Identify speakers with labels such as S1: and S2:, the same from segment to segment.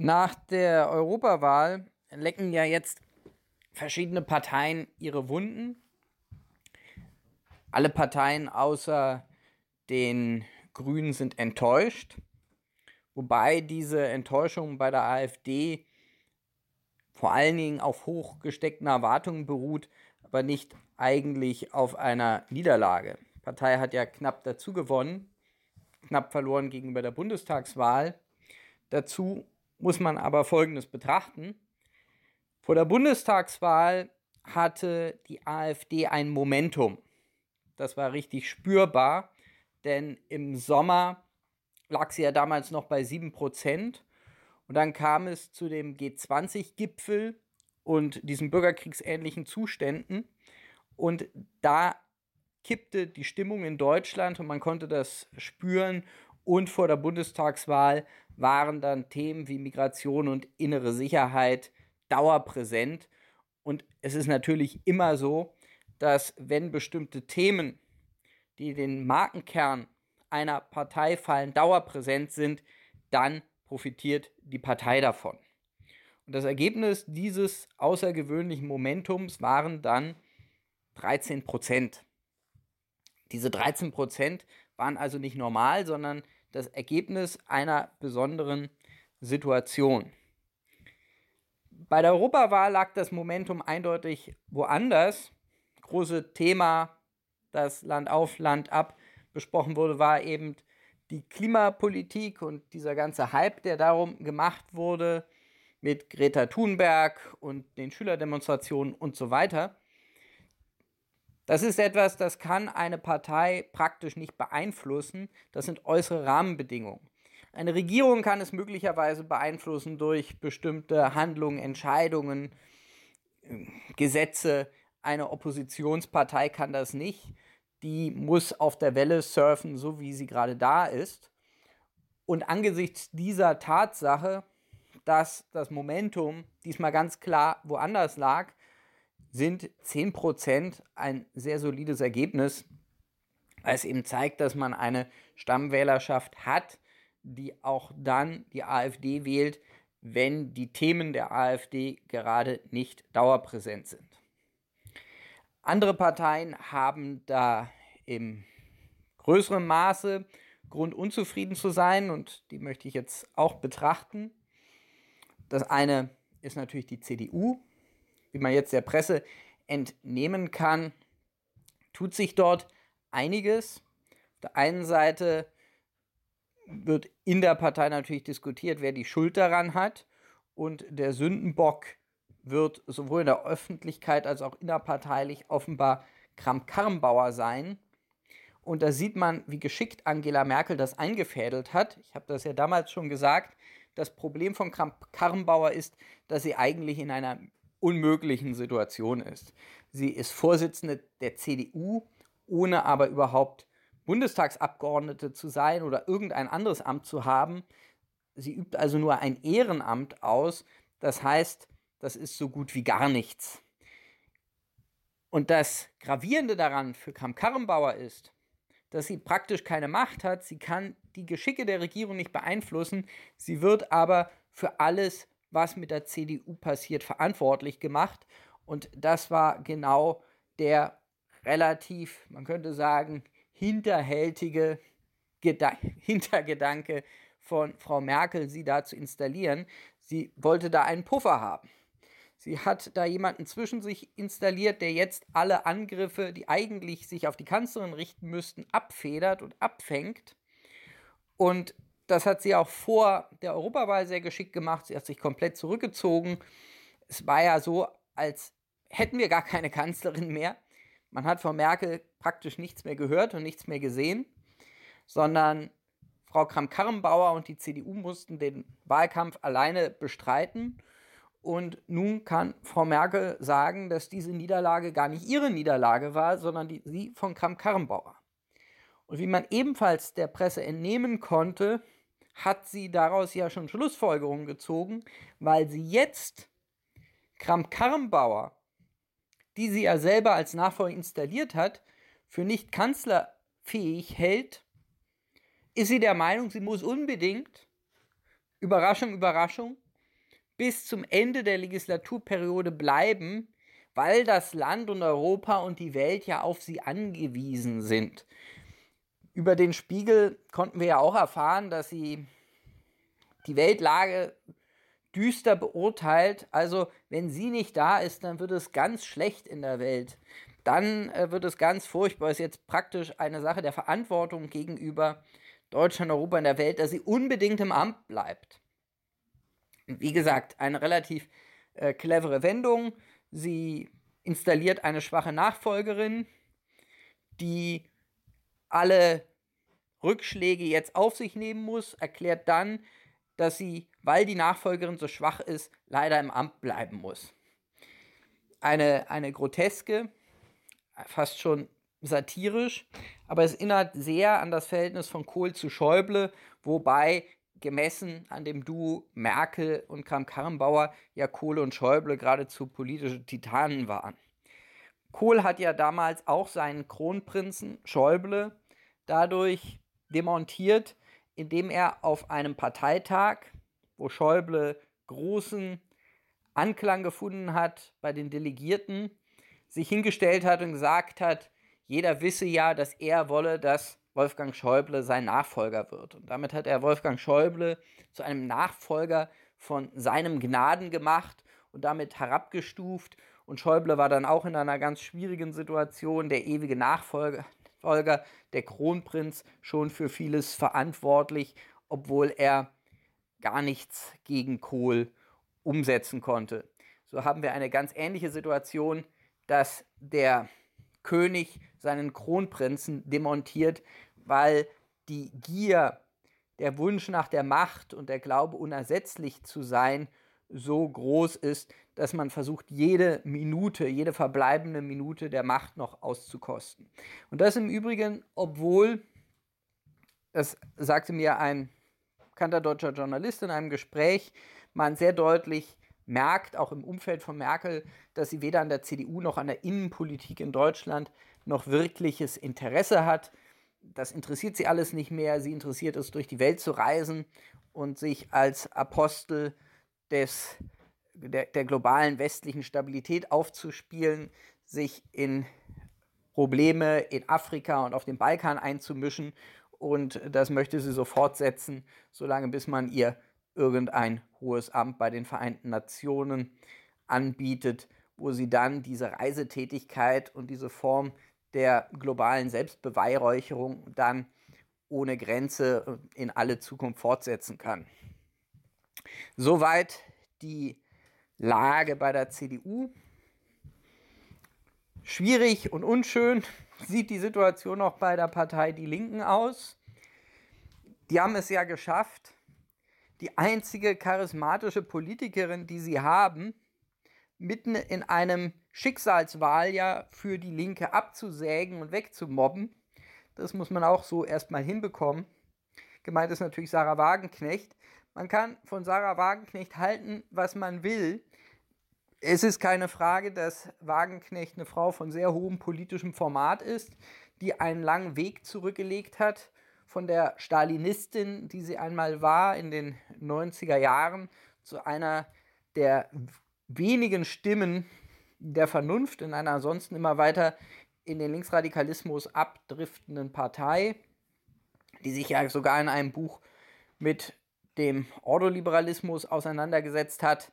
S1: Nach der Europawahl lecken ja jetzt verschiedene Parteien ihre Wunden. Alle Parteien außer den Grünen sind enttäuscht, wobei diese Enttäuschung bei der AfD vor allen Dingen auf hochgesteckten Erwartungen beruht, aber nicht eigentlich auf einer Niederlage. Die Partei hat ja knapp dazu gewonnen, knapp verloren gegenüber der Bundestagswahl. Dazu muss man aber Folgendes betrachten. Vor der Bundestagswahl hatte die AfD ein Momentum. Das war richtig spürbar, denn im Sommer lag sie ja damals noch bei 7%. Und dann kam es zu dem G20-Gipfel und diesen bürgerkriegsähnlichen Zuständen. Und da kippte die Stimmung in Deutschland und man konnte das spüren. Und vor der Bundestagswahl waren dann Themen wie Migration und innere Sicherheit dauerpräsent. Und es ist natürlich immer so, dass wenn bestimmte Themen, die den Markenkern einer Partei fallen, dauerpräsent sind, dann profitiert die Partei davon. Und das Ergebnis dieses außergewöhnlichen Momentums waren dann 13 Prozent. Diese 13 Prozent waren also nicht normal, sondern das Ergebnis einer besonderen Situation. Bei der Europawahl lag das Momentum eindeutig woanders. Große Thema, das Land auf, Land ab besprochen wurde, war eben die Klimapolitik und dieser ganze Hype, der darum gemacht wurde, mit Greta Thunberg und den Schülerdemonstrationen und so weiter. Das ist etwas, das kann eine Partei praktisch nicht beeinflussen. Das sind äußere Rahmenbedingungen. Eine Regierung kann es möglicherweise beeinflussen durch bestimmte Handlungen, Entscheidungen, Gesetze. Eine Oppositionspartei kann das nicht. Die muss auf der Welle surfen, so wie sie gerade da ist. Und angesichts dieser Tatsache, dass das Momentum diesmal ganz klar woanders lag, sind 10% ein sehr solides Ergebnis, weil es eben zeigt, dass man eine Stammwählerschaft hat, die auch dann die AfD wählt, wenn die Themen der AfD gerade nicht dauerpräsent sind. Andere Parteien haben da im größeren Maße Grund unzufrieden zu sein und die möchte ich jetzt auch betrachten. Das eine ist natürlich die CDU, wie man jetzt der Presse entnehmen kann, tut sich dort einiges. Auf der einen Seite wird in der Partei natürlich diskutiert, wer die Schuld daran hat. Und der Sündenbock wird sowohl in der Öffentlichkeit als auch innerparteilich offenbar Kramp-Karrenbauer sein. Und da sieht man, wie geschickt Angela Merkel das eingefädelt hat. Ich habe das ja damals schon gesagt. Das Problem von Kramp-Karrenbauer ist, dass sie eigentlich in einer unmöglichen Situation ist. Sie ist Vorsitzende der CDU, ohne aber überhaupt Bundestagsabgeordnete zu sein oder irgendein anderes Amt zu haben. Sie übt also nur ein Ehrenamt aus. Das heißt, das ist so gut wie gar nichts. Und das Gravierende daran für Kram-Karrenbauer ist, dass sie praktisch keine Macht hat. Sie kann die Geschicke der Regierung nicht beeinflussen. Sie wird aber für alles was mit der CDU passiert, verantwortlich gemacht. Und das war genau der relativ, man könnte sagen, hinterhältige Geda Hintergedanke von Frau Merkel, sie da zu installieren. Sie wollte da einen Puffer haben. Sie hat da jemanden zwischen sich installiert, der jetzt alle Angriffe, die eigentlich sich auf die Kanzlerin richten müssten, abfedert und abfängt. Und das hat sie auch vor der Europawahl sehr geschickt gemacht. Sie hat sich komplett zurückgezogen. Es war ja so, als hätten wir gar keine Kanzlerin mehr. Man hat von Merkel praktisch nichts mehr gehört und nichts mehr gesehen, sondern Frau Kramp-Karrenbauer und die CDU mussten den Wahlkampf alleine bestreiten. Und nun kann Frau Merkel sagen, dass diese Niederlage gar nicht ihre Niederlage war, sondern die, sie von Kramp-Karrenbauer. Und wie man ebenfalls der Presse entnehmen konnte, hat sie daraus ja schon Schlussfolgerungen gezogen, weil sie jetzt Kramp-Karrenbauer, die sie ja selber als Nachfolger installiert hat, für nicht kanzlerfähig hält, ist sie der Meinung, sie muss unbedingt, Überraschung, Überraschung, bis zum Ende der Legislaturperiode bleiben, weil das Land und Europa und die Welt ja auf sie angewiesen sind. Über den Spiegel konnten wir ja auch erfahren, dass sie die Weltlage düster beurteilt. Also wenn sie nicht da ist, dann wird es ganz schlecht in der Welt. Dann äh, wird es ganz furchtbar. Ist jetzt praktisch eine Sache der Verantwortung gegenüber Deutschland, Europa und der Welt, dass sie unbedingt im Amt bleibt. Wie gesagt, eine relativ äh, clevere Wendung. Sie installiert eine schwache Nachfolgerin, die alle Rückschläge jetzt auf sich nehmen muss, erklärt dann, dass sie, weil die Nachfolgerin so schwach ist, leider im Amt bleiben muss. Eine, eine groteske, fast schon satirisch, aber es erinnert sehr an das Verhältnis von Kohl zu Schäuble, wobei gemessen an dem Duo Merkel und Kramp-Karrenbauer ja Kohl und Schäuble geradezu politische Titanen waren. Kohl hat ja damals auch seinen Kronprinzen Schäuble dadurch demontiert, indem er auf einem Parteitag, wo Schäuble großen Anklang gefunden hat bei den Delegierten, sich hingestellt hat und gesagt hat, jeder wisse ja, dass er wolle, dass Wolfgang Schäuble sein Nachfolger wird. Und damit hat er Wolfgang Schäuble zu einem Nachfolger von seinem Gnaden gemacht und damit herabgestuft. Und Schäuble war dann auch in einer ganz schwierigen Situation, der ewige Nachfolger, der Kronprinz, schon für vieles verantwortlich, obwohl er gar nichts gegen Kohl umsetzen konnte. So haben wir eine ganz ähnliche Situation, dass der König seinen Kronprinzen demontiert, weil die Gier, der Wunsch nach der Macht und der Glaube unersetzlich zu sein so groß ist, dass man versucht, jede Minute, jede verbleibende Minute der Macht noch auszukosten. Und das im Übrigen, obwohl, das sagte mir ein bekannter deutscher Journalist in einem Gespräch, man sehr deutlich merkt, auch im Umfeld von Merkel, dass sie weder an der CDU noch an der Innenpolitik in Deutschland noch wirkliches Interesse hat. Das interessiert sie alles nicht mehr. Sie interessiert es, durch die Welt zu reisen und sich als Apostel des, der, der globalen westlichen Stabilität aufzuspielen, sich in Probleme in Afrika und auf dem Balkan einzumischen. Und das möchte sie so fortsetzen, solange bis man ihr irgendein hohes Amt bei den Vereinten Nationen anbietet, wo sie dann diese Reisetätigkeit und diese Form der globalen Selbstbeweihräucherung dann ohne Grenze in alle Zukunft fortsetzen kann. Soweit die Lage bei der CDU. Schwierig und unschön sieht die Situation auch bei der Partei Die Linken aus. Die haben es ja geschafft, die einzige charismatische Politikerin, die sie haben, mitten in einem Schicksalswahljahr für die Linke abzusägen und wegzumobben. Das muss man auch so erstmal hinbekommen. Gemeint ist natürlich Sarah Wagenknecht. Man kann von Sarah Wagenknecht halten, was man will. Es ist keine Frage, dass Wagenknecht eine Frau von sehr hohem politischem Format ist, die einen langen Weg zurückgelegt hat von der Stalinistin, die sie einmal war in den 90er Jahren, zu einer der wenigen Stimmen der Vernunft in einer ansonsten immer weiter in den Linksradikalismus abdriftenden Partei, die sich ja sogar in einem Buch mit dem Ordoliberalismus auseinandergesetzt hat,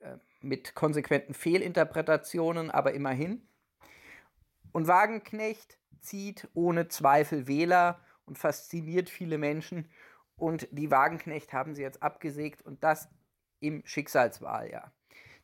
S1: äh, mit konsequenten Fehlinterpretationen, aber immerhin. Und Wagenknecht zieht ohne Zweifel Wähler und fasziniert viele Menschen. Und die Wagenknecht haben sie jetzt abgesägt und das im Schicksalswahljahr.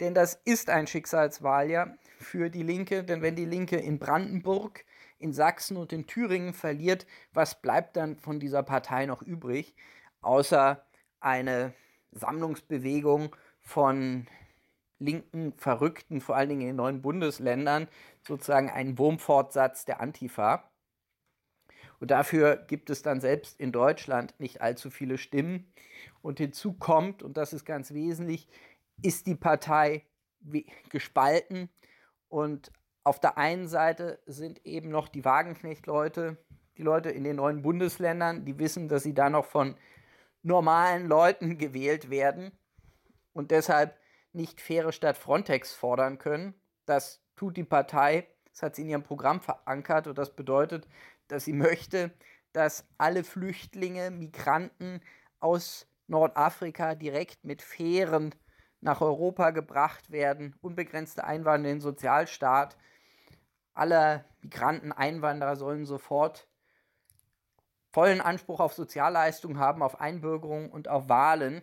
S1: Denn das ist ein Schicksalswahljahr für die Linke, denn wenn die Linke in Brandenburg in Sachsen und in Thüringen verliert, was bleibt dann von dieser Partei noch übrig, außer eine Sammlungsbewegung von linken Verrückten, vor allen Dingen in den neuen Bundesländern, sozusagen ein Wurmfortsatz der Antifa. Und dafür gibt es dann selbst in Deutschland nicht allzu viele Stimmen. Und hinzu kommt, und das ist ganz wesentlich, ist die Partei gespalten. Und auf der einen Seite sind eben noch die Wagenknecht-Leute, die Leute in den neuen Bundesländern, die wissen, dass sie da noch von normalen Leuten gewählt werden und deshalb nicht faire Stadt Frontex fordern können. Das tut die Partei, das hat sie in ihrem Programm verankert und das bedeutet, dass sie möchte, dass alle Flüchtlinge, Migranten aus Nordafrika direkt mit Fähren nach Europa gebracht werden, unbegrenzte Einwanderung in den Sozialstaat. Alle Migranten, Einwanderer sollen sofort vollen Anspruch auf Sozialleistungen haben, auf Einbürgerung und auf Wahlen.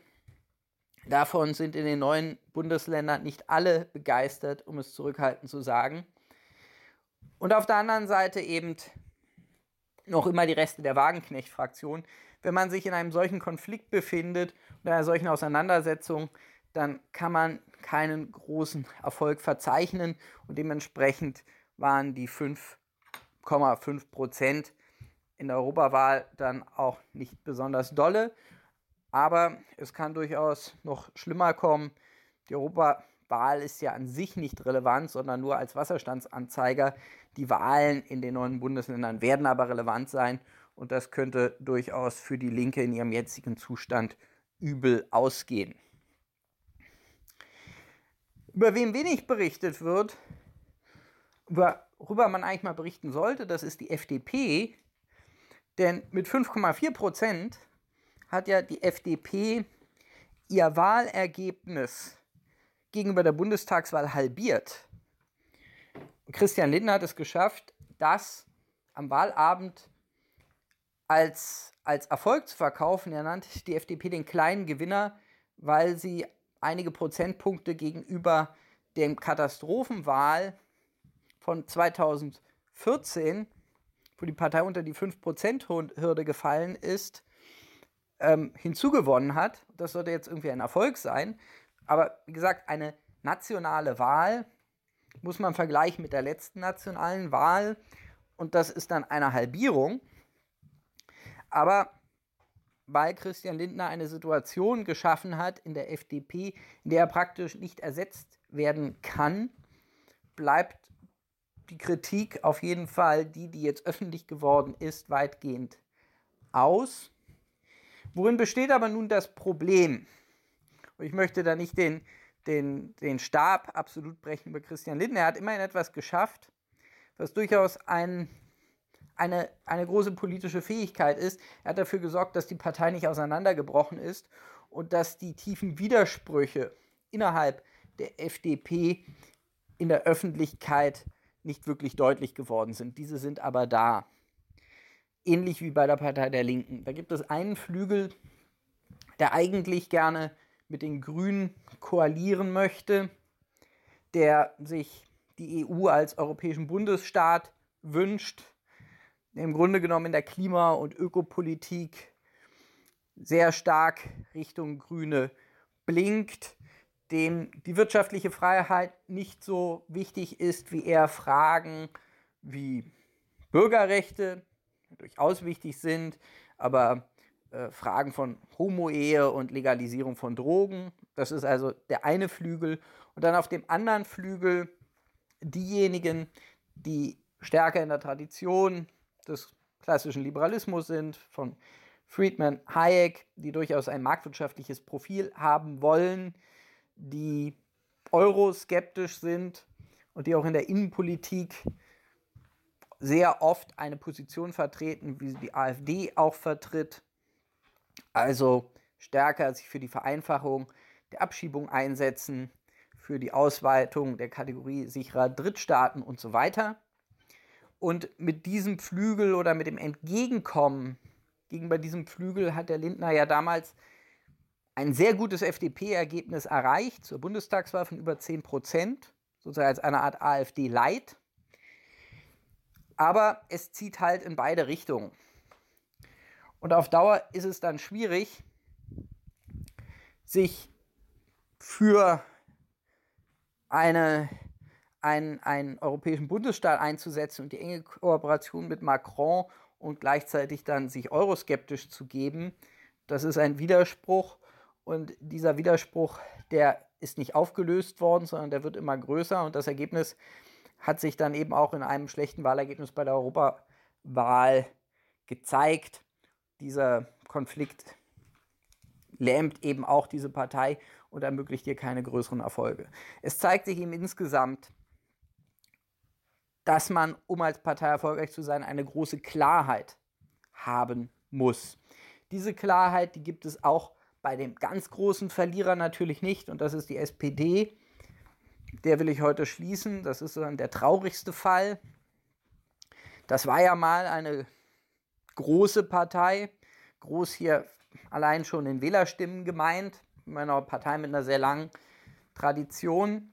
S1: Davon sind in den neuen Bundesländern nicht alle begeistert, um es zurückhaltend zu sagen. Und auf der anderen Seite eben noch immer die Reste der Wagenknecht-Fraktion. Wenn man sich in einem solchen Konflikt befindet oder einer solchen Auseinandersetzung, dann kann man keinen großen Erfolg verzeichnen und dementsprechend waren die 5,5 Prozent in der Europawahl dann auch nicht besonders dolle. Aber es kann durchaus noch schlimmer kommen. Die Europawahl ist ja an sich nicht relevant, sondern nur als Wasserstandsanzeiger. Die Wahlen in den neuen Bundesländern werden aber relevant sein und das könnte durchaus für die Linke in ihrem jetzigen Zustand übel ausgehen. Über wen wenig berichtet wird, worüber man eigentlich mal berichten sollte, das ist die FDP. Denn mit 5,4 Prozent hat ja die FDP ihr Wahlergebnis gegenüber der Bundestagswahl halbiert. Christian Lindner hat es geschafft, das am Wahlabend als, als Erfolg zu verkaufen. Er nannte die FDP den kleinen Gewinner, weil sie einige Prozentpunkte gegenüber dem Katastrophenwahl von 2014, wo die Partei unter die 5%-Hürde gefallen ist, ähm, hinzugewonnen hat. Das sollte jetzt irgendwie ein Erfolg sein. Aber wie gesagt, eine nationale Wahl muss man vergleichen mit der letzten nationalen Wahl. Und das ist dann eine Halbierung. Aber weil Christian Lindner eine Situation geschaffen hat in der FDP, in der er praktisch nicht ersetzt werden kann, bleibt die Kritik auf jeden Fall, die, die jetzt öffentlich geworden ist, weitgehend aus. Worin besteht aber nun das Problem? Und ich möchte da nicht den, den, den Stab absolut brechen über Christian Lindner. Er hat immerhin etwas geschafft, was durchaus ein eine, eine große politische Fähigkeit ist. Er hat dafür gesorgt, dass die Partei nicht auseinandergebrochen ist und dass die tiefen Widersprüche innerhalb der FDP in der Öffentlichkeit nicht wirklich deutlich geworden sind. Diese sind aber da. Ähnlich wie bei der Partei der Linken. Da gibt es einen Flügel, der eigentlich gerne mit den Grünen koalieren möchte, der sich die EU als europäischen Bundesstaat wünscht, im Grunde genommen in der Klima- und Ökopolitik sehr stark Richtung Grüne blinkt, dem die wirtschaftliche Freiheit nicht so wichtig ist wie eher Fragen wie Bürgerrechte, durchaus wichtig sind, aber äh, Fragen von Homo-Ehe und Legalisierung von Drogen. Das ist also der eine Flügel. Und dann auf dem anderen Flügel diejenigen, die stärker in der Tradition des klassischen Liberalismus sind, von Friedman, Hayek, die durchaus ein marktwirtschaftliches Profil haben wollen, die euroskeptisch sind und die auch in der Innenpolitik sehr oft eine Position vertreten, wie die AfD auch vertritt. Also stärker sich für die Vereinfachung der Abschiebung einsetzen, für die Ausweitung der Kategorie sicherer Drittstaaten und so weiter. Und mit diesem Flügel oder mit dem Entgegenkommen gegenüber diesem Flügel hat der Lindner ja damals ein sehr gutes FDP-Ergebnis erreicht zur Bundestagswahl von über 10 Prozent, sozusagen als eine Art AfD-Light. Aber es zieht halt in beide Richtungen. Und auf Dauer ist es dann schwierig, sich für eine, einen, einen europäischen Bundesstaat einzusetzen und die enge Kooperation mit Macron und gleichzeitig dann sich euroskeptisch zu geben, das ist ein Widerspruch. Und dieser Widerspruch, der ist nicht aufgelöst worden, sondern der wird immer größer. Und das Ergebnis hat sich dann eben auch in einem schlechten Wahlergebnis bei der Europawahl gezeigt. Dieser Konflikt lähmt eben auch diese Partei und ermöglicht ihr keine größeren Erfolge. Es zeigt sich eben insgesamt, dass man, um als Partei erfolgreich zu sein, eine große Klarheit haben muss. Diese Klarheit, die gibt es auch bei dem ganz großen Verlierer natürlich nicht und das ist die SPD. Der will ich heute schließen. Das ist dann der traurigste Fall. Das war ja mal eine große Partei, groß hier allein schon in Wählerstimmen gemeint, meiner Partei mit einer sehr langen Tradition,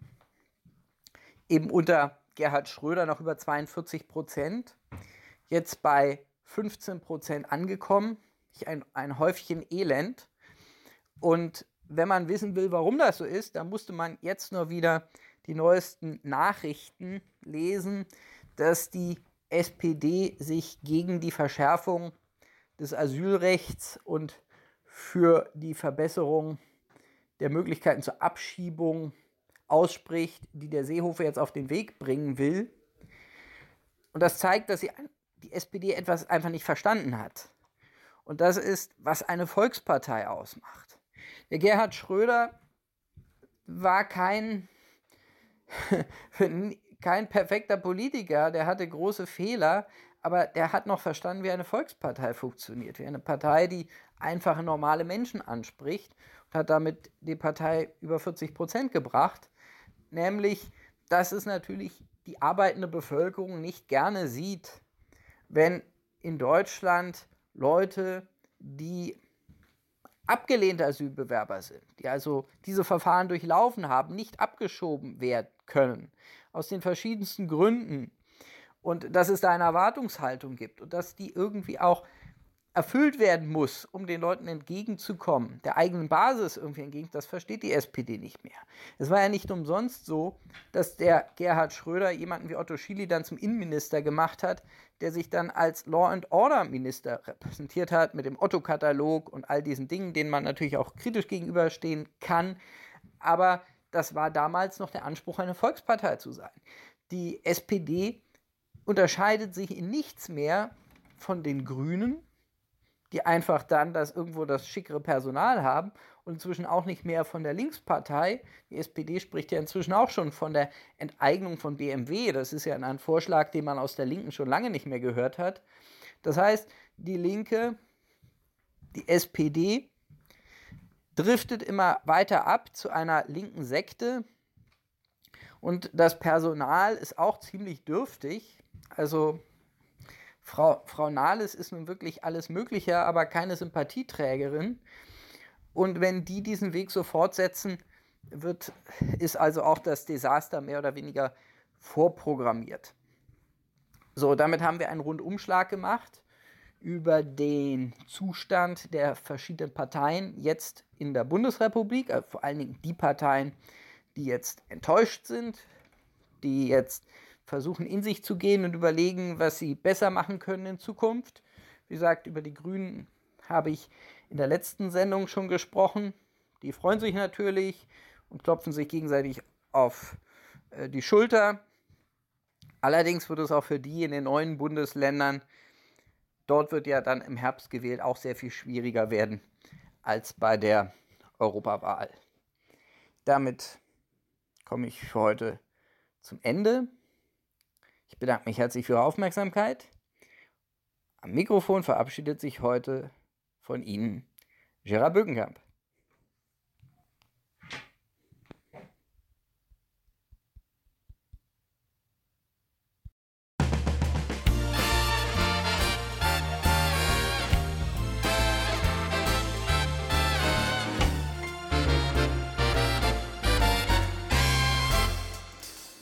S1: eben unter Gerhard Schröder noch über 42 Prozent, jetzt bei 15 Prozent angekommen, ein, ein Häufchen Elend. Und wenn man wissen will, warum das so ist, dann musste man jetzt nur wieder die neuesten Nachrichten lesen, dass die SPD sich gegen die Verschärfung des Asylrechts und für die Verbesserung der Möglichkeiten zur Abschiebung ausspricht, die der Seehofer jetzt auf den Weg bringen will. Und das zeigt, dass sie die SPD etwas einfach nicht verstanden hat. Und das ist, was eine Volkspartei ausmacht. Der Gerhard Schröder war kein, kein perfekter Politiker, der hatte große Fehler, aber der hat noch verstanden, wie eine Volkspartei funktioniert, wie eine Partei, die einfache, normale Menschen anspricht und hat damit die Partei über 40 Prozent gebracht. Nämlich, dass es natürlich die arbeitende Bevölkerung nicht gerne sieht, wenn in Deutschland Leute, die abgelehnte Asylbewerber sind, die also diese Verfahren durchlaufen haben, nicht abgeschoben werden können. Aus den verschiedensten Gründen und dass es da eine Erwartungshaltung gibt und dass die irgendwie auch erfüllt werden muss, um den Leuten entgegenzukommen, der eigenen Basis irgendwie entgegen, das versteht die SPD nicht mehr. Es war ja nicht umsonst so, dass der Gerhard Schröder jemanden wie Otto Schily dann zum Innenminister gemacht hat, der sich dann als Law and Order Minister repräsentiert hat mit dem Otto-Katalog und all diesen Dingen, denen man natürlich auch kritisch gegenüberstehen kann. Aber das war damals noch der Anspruch, eine Volkspartei zu sein. Die SPD unterscheidet sich in nichts mehr von den Grünen, die einfach dann das irgendwo das schickere Personal haben und inzwischen auch nicht mehr von der Linkspartei. Die SPD spricht ja inzwischen auch schon von der Enteignung von BMW. Das ist ja ein Vorschlag, den man aus der Linken schon lange nicht mehr gehört hat. Das heißt, die Linke, die SPD, driftet immer weiter ab zu einer linken Sekte. Und das Personal ist auch ziemlich dürftig. Also Frau, Frau Nahles ist nun wirklich alles Mögliche, aber keine Sympathieträgerin. Und wenn die diesen Weg so fortsetzen, wird, ist also auch das Desaster mehr oder weniger vorprogrammiert. So, damit haben wir einen Rundumschlag gemacht über den Zustand der verschiedenen Parteien jetzt in der Bundesrepublik, also vor allen Dingen die Parteien, die jetzt enttäuscht sind, die jetzt versuchen in sich zu gehen und überlegen, was sie besser machen können in Zukunft. Wie gesagt, über die Grünen habe ich in der letzten Sendung schon gesprochen. Die freuen sich natürlich und klopfen sich gegenseitig auf äh, die Schulter. Allerdings wird es auch für die in den neuen Bundesländern, dort wird ja dann im Herbst gewählt, auch sehr viel schwieriger werden als bei der Europawahl. Damit komme ich für heute zum Ende. Ich bedanke mich herzlich für Ihre Aufmerksamkeit. Am Mikrofon verabschiedet sich heute von Ihnen Gerard Bögenkamp.